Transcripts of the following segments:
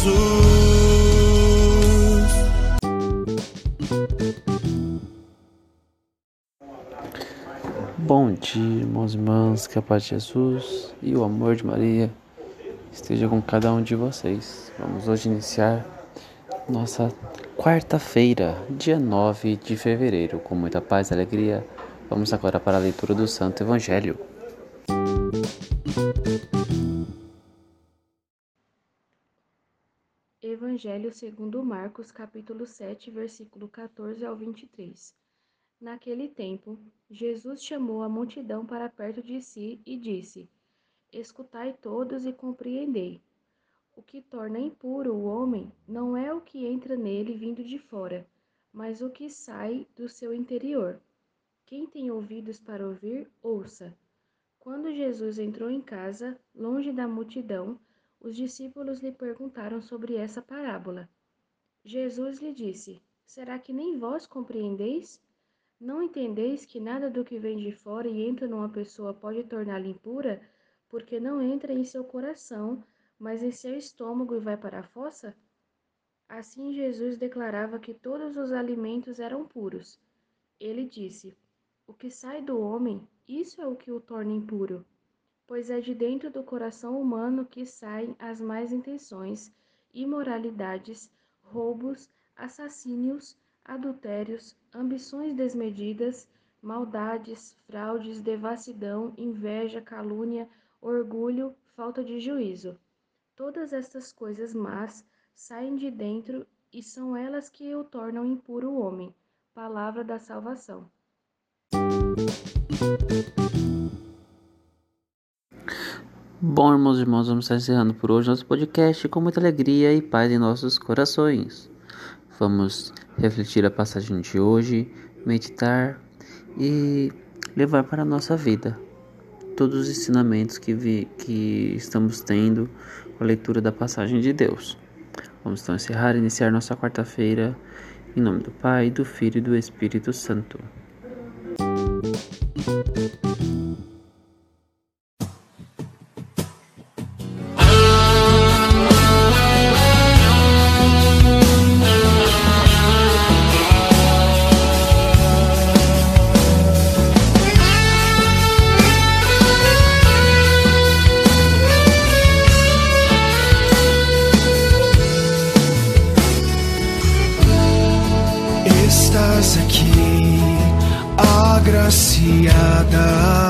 Jesus. Bom dia, irmãos e irmãs, que a paz de Jesus e o amor de Maria esteja com cada um de vocês. Vamos hoje iniciar nossa quarta-feira, dia 9 de fevereiro, com muita paz e alegria. Vamos agora para a leitura do Santo Evangelho. Evangelho segundo Marcos, capítulo 7, versículo 14 ao 23. Naquele tempo, Jesus chamou a multidão para perto de si e disse: Escutai todos e compreendei. O que torna impuro o homem não é o que entra nele vindo de fora, mas o que sai do seu interior. Quem tem ouvidos para ouvir, ouça. Quando Jesus entrou em casa, longe da multidão, os discípulos lhe perguntaram sobre essa parábola. Jesus lhe disse: Será que nem vós compreendeis? Não entendeis que nada do que vem de fora e entra numa pessoa pode torná-la impura, porque não entra em seu coração, mas em seu estômago e vai para a fossa? Assim Jesus declarava que todos os alimentos eram puros. Ele disse: O que sai do homem, isso é o que o torna impuro pois é de dentro do coração humano que saem as más intenções, imoralidades, roubos, assassínios, adultérios, ambições desmedidas, maldades, fraudes, devassidão, inveja, calúnia, orgulho, falta de juízo. Todas estas coisas más saem de dentro e são elas que o tornam impuro o homem. Palavra da salvação. Bom, irmãos e irmãs, vamos estar encerrando por hoje nosso podcast com muita alegria e paz em nossos corações. Vamos refletir a passagem de hoje, meditar e levar para a nossa vida todos os ensinamentos que, vi, que estamos tendo com a leitura da passagem de Deus. Vamos então encerrar e iniciar nossa quarta-feira em nome do Pai, do Filho e do Espírito Santo. Agraciada.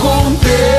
Conte.